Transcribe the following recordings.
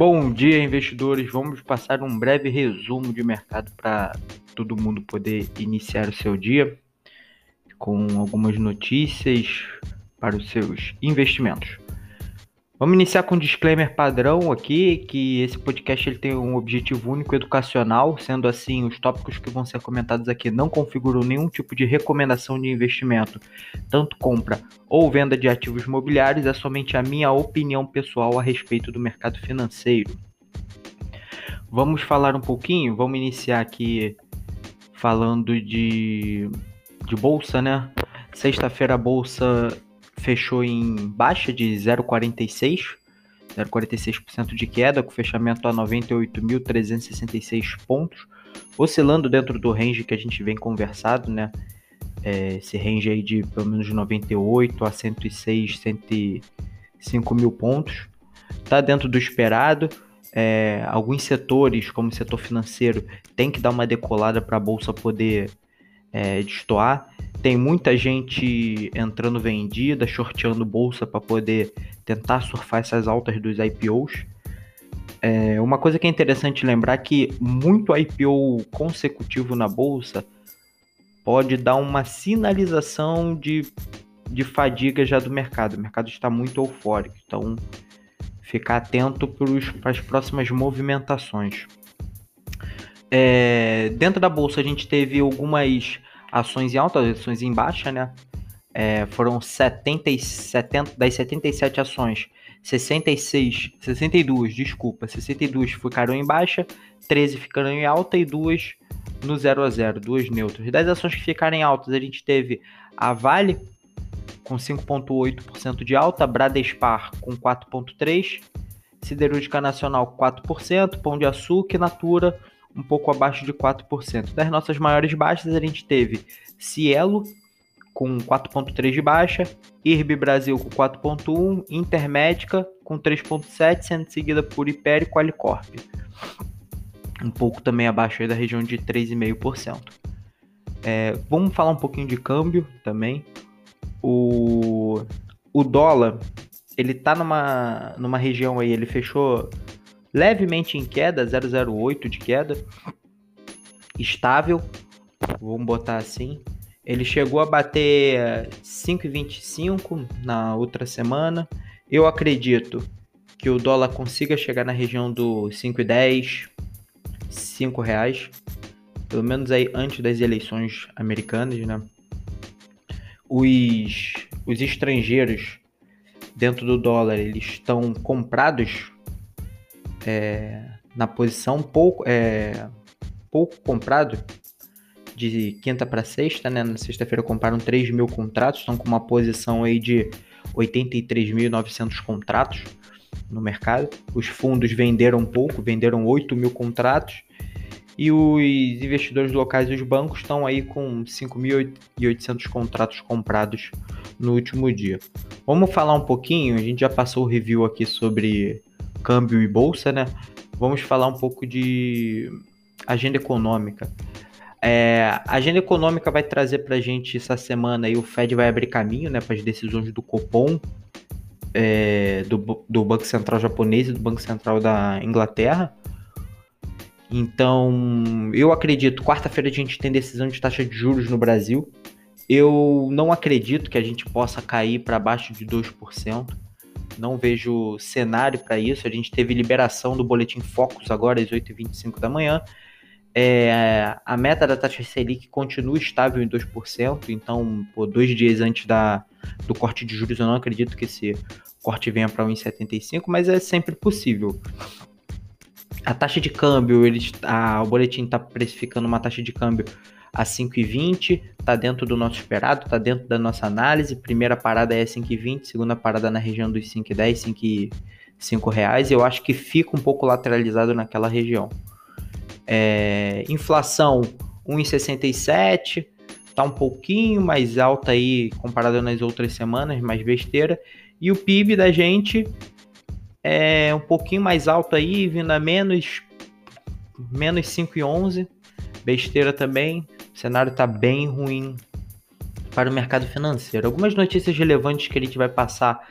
Bom dia, investidores. Vamos passar um breve resumo de mercado para todo mundo poder iniciar o seu dia com algumas notícias para os seus investimentos. Vamos iniciar com um disclaimer padrão aqui, que esse podcast ele tem um objetivo único educacional, sendo assim, os tópicos que vão ser comentados aqui não configuram nenhum tipo de recomendação de investimento, tanto compra ou venda de ativos imobiliários, é somente a minha opinião pessoal a respeito do mercado financeiro. Vamos falar um pouquinho, vamos iniciar aqui falando de, de bolsa, né? Sexta-feira a bolsa fechou em baixa de 0,46, 0,46% de queda, com fechamento a 98.366 pontos, oscilando dentro do range que a gente vem conversado, né? É, esse range aí de pelo menos 98 a 106, 105 mil pontos. Tá dentro do esperado. É, alguns setores, como o setor financeiro, tem que dar uma decolada para a bolsa poder é, destoar. Tem muita gente entrando vendida, shorteando bolsa para poder tentar surfar essas altas dos IPOs. É, uma coisa que é interessante lembrar que muito IPO consecutivo na bolsa pode dar uma sinalização de, de fadiga já do mercado. O mercado está muito eufórico, então ficar atento para as próximas movimentações. É, dentro da bolsa a gente teve algumas ações em alta, ações em baixa, né? É, foram 70, 70, das 77 ações, 66, 62, desculpa, 62 ficaram em baixa, 13 ficaram em alta e duas no 0 a 0, duas neutras. Das ações que ficaram em altas, a gente teve a Vale com 5.8% de alta, Bradespar com 4.3, Siderúrgica Nacional 4%, Pão de Açúcar e Natura um pouco abaixo de 4%. Das nossas maiores baixas, a gente teve Cielo com 4,3 de baixa, IRB Brasil com 4,1, Intermédica com 3,7, sendo seguida por Hiper e Qualicorp. Um pouco também abaixo da região de 3,5%. É, vamos falar um pouquinho de câmbio também. O, o dólar, ele tá numa, numa região aí, ele fechou levemente em queda, 0,08 de queda, estável, vamos botar assim. Ele chegou a bater 5,25 na outra semana. Eu acredito que o dólar consiga chegar na região do 5,10, 5 reais, pelo menos aí antes das eleições americanas, né? Os, os estrangeiros dentro do dólar, eles estão comprados é, na posição pouco, é, pouco comprado de quinta para sexta, né? Na sexta-feira compraram 3 mil contratos, estão com uma posição aí de 83.900 contratos no mercado. Os fundos venderam pouco, venderam 8 mil contratos. E os investidores locais e os bancos estão aí com 5.800 contratos comprados no último dia. Vamos falar um pouquinho, a gente já passou o review aqui sobre câmbio e bolsa, né? Vamos falar um pouco de agenda econômica. É, a agenda econômica vai trazer para a gente essa semana aí o Fed vai abrir caminho, né, para as decisões do Copom, é, do, do Banco Central japonês e do Banco Central da Inglaterra. Então, eu acredito, quarta-feira a gente tem decisão de taxa de juros no Brasil. Eu não acredito que a gente possa cair para abaixo de 2% não vejo cenário para isso. A gente teve liberação do boletim Focus agora às 8h25 da manhã. É, a meta da taxa Selic continua estável em 2%, então, por dois dias antes da, do corte de juros, eu não acredito que esse corte venha para 1,75, mas é sempre possível. A taxa de câmbio, eles, a, o boletim está precificando uma taxa de câmbio a 5,20, está dentro do nosso esperado, está dentro da nossa análise. Primeira parada é 5,20, segunda parada na região dos 5,10, 5 reais. Eu acho que fica um pouco lateralizado naquela região. É, inflação 1,67, está um pouquinho mais alta aí comparado nas outras semanas, mais besteira. E o PIB da gente é um pouquinho mais alto aí, vindo a menos, menos 5,11. Besteira também, o cenário está bem ruim para o mercado financeiro. Algumas notícias relevantes que a gente vai passar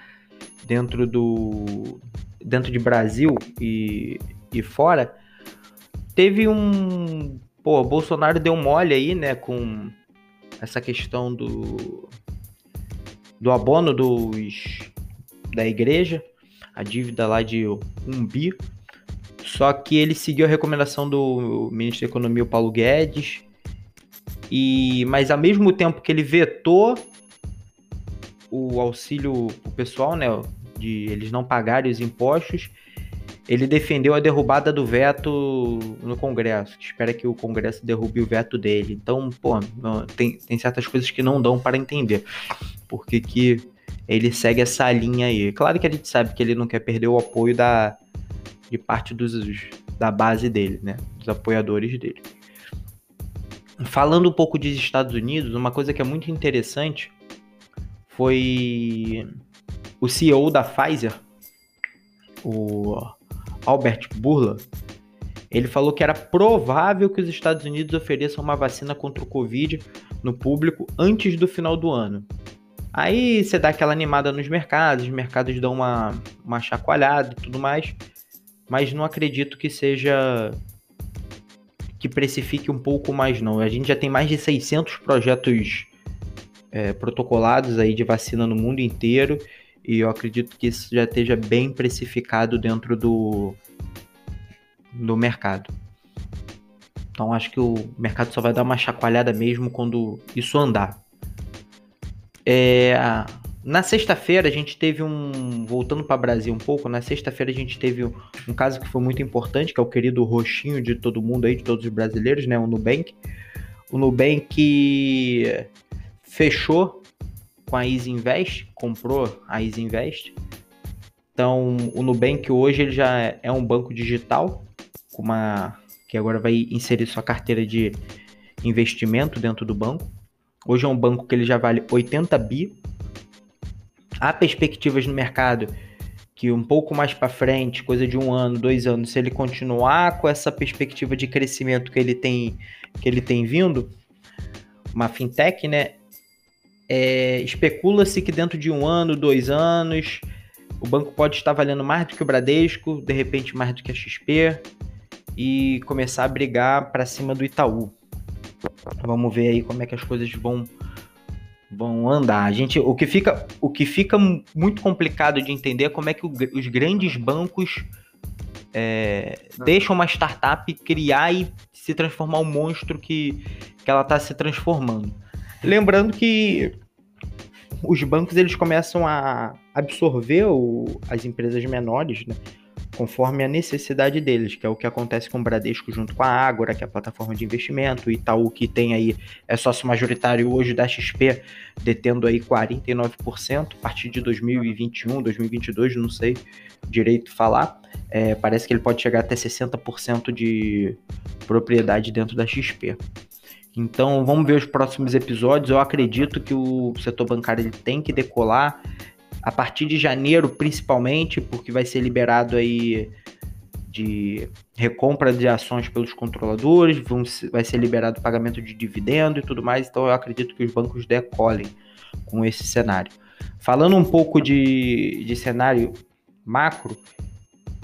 dentro do dentro de Brasil e, e fora, teve um. Pô, Bolsonaro deu mole aí, né, com essa questão do. do abono dos, da igreja, a dívida lá de um bi. Só que ele seguiu a recomendação do ministro da Economia, o Paulo Guedes, e mas ao mesmo tempo que ele vetou o auxílio pessoal, né, de eles não pagarem os impostos, ele defendeu a derrubada do veto no Congresso. Espera que o Congresso derrube o veto dele. Então, pô, tem, tem certas coisas que não dão para entender. Porque que ele segue essa linha aí. Claro que a gente sabe que ele não quer perder o apoio da, de parte dos, da base dele, né? Dos apoiadores dele. Falando um pouco dos Estados Unidos, uma coisa que é muito interessante foi o CEO da Pfizer, o Albert Burla, ele falou que era provável que os Estados Unidos ofereçam uma vacina contra o Covid no público antes do final do ano. Aí você dá aquela animada nos mercados, os mercados dão uma, uma chacoalhada e tudo mais, mas não acredito que seja que precifique um pouco mais não. A gente já tem mais de 600 projetos é, protocolados aí de vacina no mundo inteiro e eu acredito que isso já esteja bem precificado dentro do, do mercado. Então acho que o mercado só vai dar uma chacoalhada mesmo quando isso andar. É, na sexta-feira a gente teve um. Voltando para Brasil um pouco, na sexta-feira a gente teve um, um, caso que foi muito importante, que é o querido roxinho de todo mundo aí, de todos os brasileiros, né? O Nubank. O Nubank fechou com a Easy Invest, comprou a Easy Invest. Então, o Nubank hoje ele já é um banco digital, uma que agora vai inserir sua carteira de investimento dentro do banco. Hoje é um banco que ele já vale 80 bi. Há perspectivas no mercado que um pouco mais para frente, coisa de um ano, dois anos, se ele continuar com essa perspectiva de crescimento que ele tem, que ele tem vindo, uma fintech, né? É, Especula-se que dentro de um ano, dois anos, o banco pode estar valendo mais do que o Bradesco, de repente mais do que a XP, e começar a brigar para cima do Itaú. Vamos ver aí como é que as coisas vão vão andar. A gente, o que fica, o que fica muito complicado de entender é como é que o, os grandes bancos é, deixam uma startup criar e se transformar um monstro que, que ela está se transformando. Lembrando que os bancos eles começam a absorver o, as empresas menores, né? Conforme a necessidade deles, que é o que acontece com o Bradesco junto com a Ágora, que é a plataforma de investimento, o Itaú que tem aí, é sócio majoritário hoje da XP, detendo aí 49%, a partir de 2021, 2022, não sei direito falar, é, parece que ele pode chegar até 60% de propriedade dentro da XP. Então vamos ver os próximos episódios. Eu acredito que o setor bancário ele tem que decolar a partir de janeiro, principalmente, porque vai ser liberado aí de recompra de ações pelos controladores, vão, vai ser liberado o pagamento de dividendo e tudo mais. Então eu acredito que os bancos decolem com esse cenário. Falando um pouco de, de cenário macro,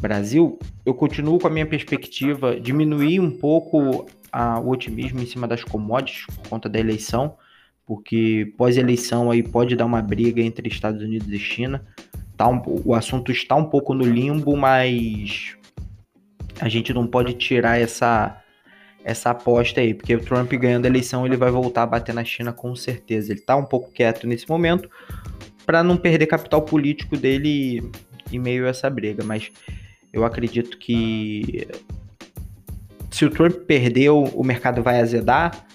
Brasil, eu continuo com a minha perspectiva, diminuir um pouco a, o otimismo em cima das commodities por conta da eleição, porque pós-eleição aí pode dar uma briga entre Estados Unidos e China. Tá um, o assunto está um pouco no limbo, mas a gente não pode tirar essa essa aposta aí, porque o Trump ganhando a eleição ele vai voltar a bater na China com certeza. Ele está um pouco quieto nesse momento para não perder capital político dele em meio a essa briga, mas eu acredito que se o Trump perdeu, o mercado vai azedar.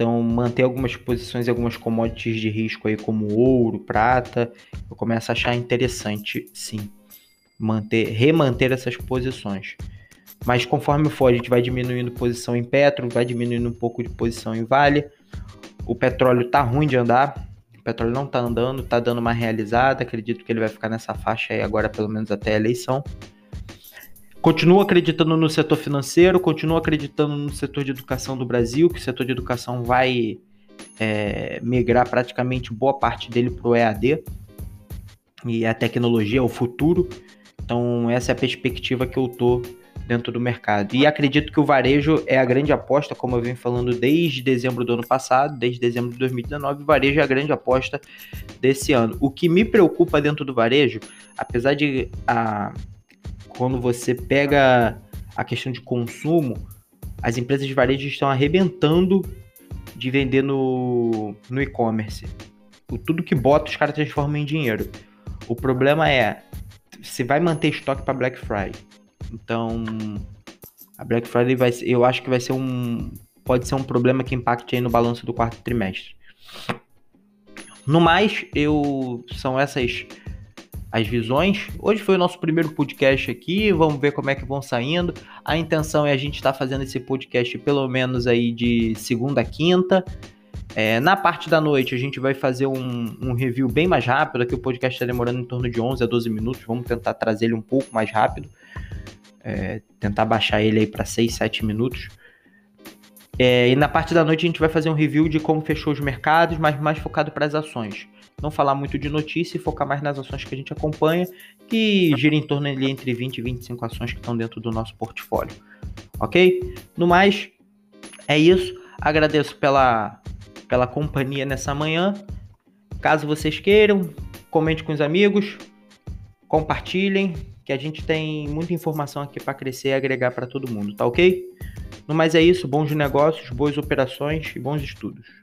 Então, manter algumas posições e algumas commodities de risco aí, como ouro, prata, eu começo a achar interessante, sim, manter, remanter essas posições. Mas conforme for, a gente vai diminuindo posição em Petro, vai diminuindo um pouco de posição em Vale. O petróleo tá ruim de andar, o petróleo não tá andando, tá dando uma realizada. Acredito que ele vai ficar nessa faixa aí agora, pelo menos até a eleição. Continuo acreditando no setor financeiro, continuo acreditando no setor de educação do Brasil, que o setor de educação vai é, migrar praticamente boa parte dele para o EAD. E a tecnologia é o futuro. Então, essa é a perspectiva que eu tô dentro do mercado. E acredito que o varejo é a grande aposta, como eu venho falando desde dezembro do ano passado, desde dezembro de 2019, o varejo é a grande aposta desse ano. O que me preocupa dentro do varejo, apesar de a, quando você pega a questão de consumo, as empresas de varejo estão arrebentando de vender no, no e-commerce. Tudo que bota, os caras transformam em dinheiro. O problema é, você vai manter estoque para Black Friday. Então, a Black Friday vai eu acho que vai ser um pode ser um problema que impacte aí no balanço do quarto trimestre. No mais, eu são essas as visões. Hoje foi o nosso primeiro podcast aqui, vamos ver como é que vão saindo. A intenção é a gente estar tá fazendo esse podcast pelo menos aí de segunda a quinta. É, na parte da noite a gente vai fazer um, um review bem mais rápido, aqui o podcast está demorando em torno de 11 a 12 minutos, vamos tentar trazer ele um pouco mais rápido é, tentar baixar ele aí para 6, 7 minutos. É, e na parte da noite a gente vai fazer um review de como fechou os mercados, mas mais focado para as ações. Não falar muito de notícia e focar mais nas ações que a gente acompanha, que gira em torno ali entre 20 e 25 ações que estão dentro do nosso portfólio. Ok? No mais, é isso. Agradeço pela, pela companhia nessa manhã. Caso vocês queiram, comente com os amigos, compartilhem, que a gente tem muita informação aqui para crescer e agregar para todo mundo, tá ok? No mais é isso, bons negócios, boas operações e bons estudos.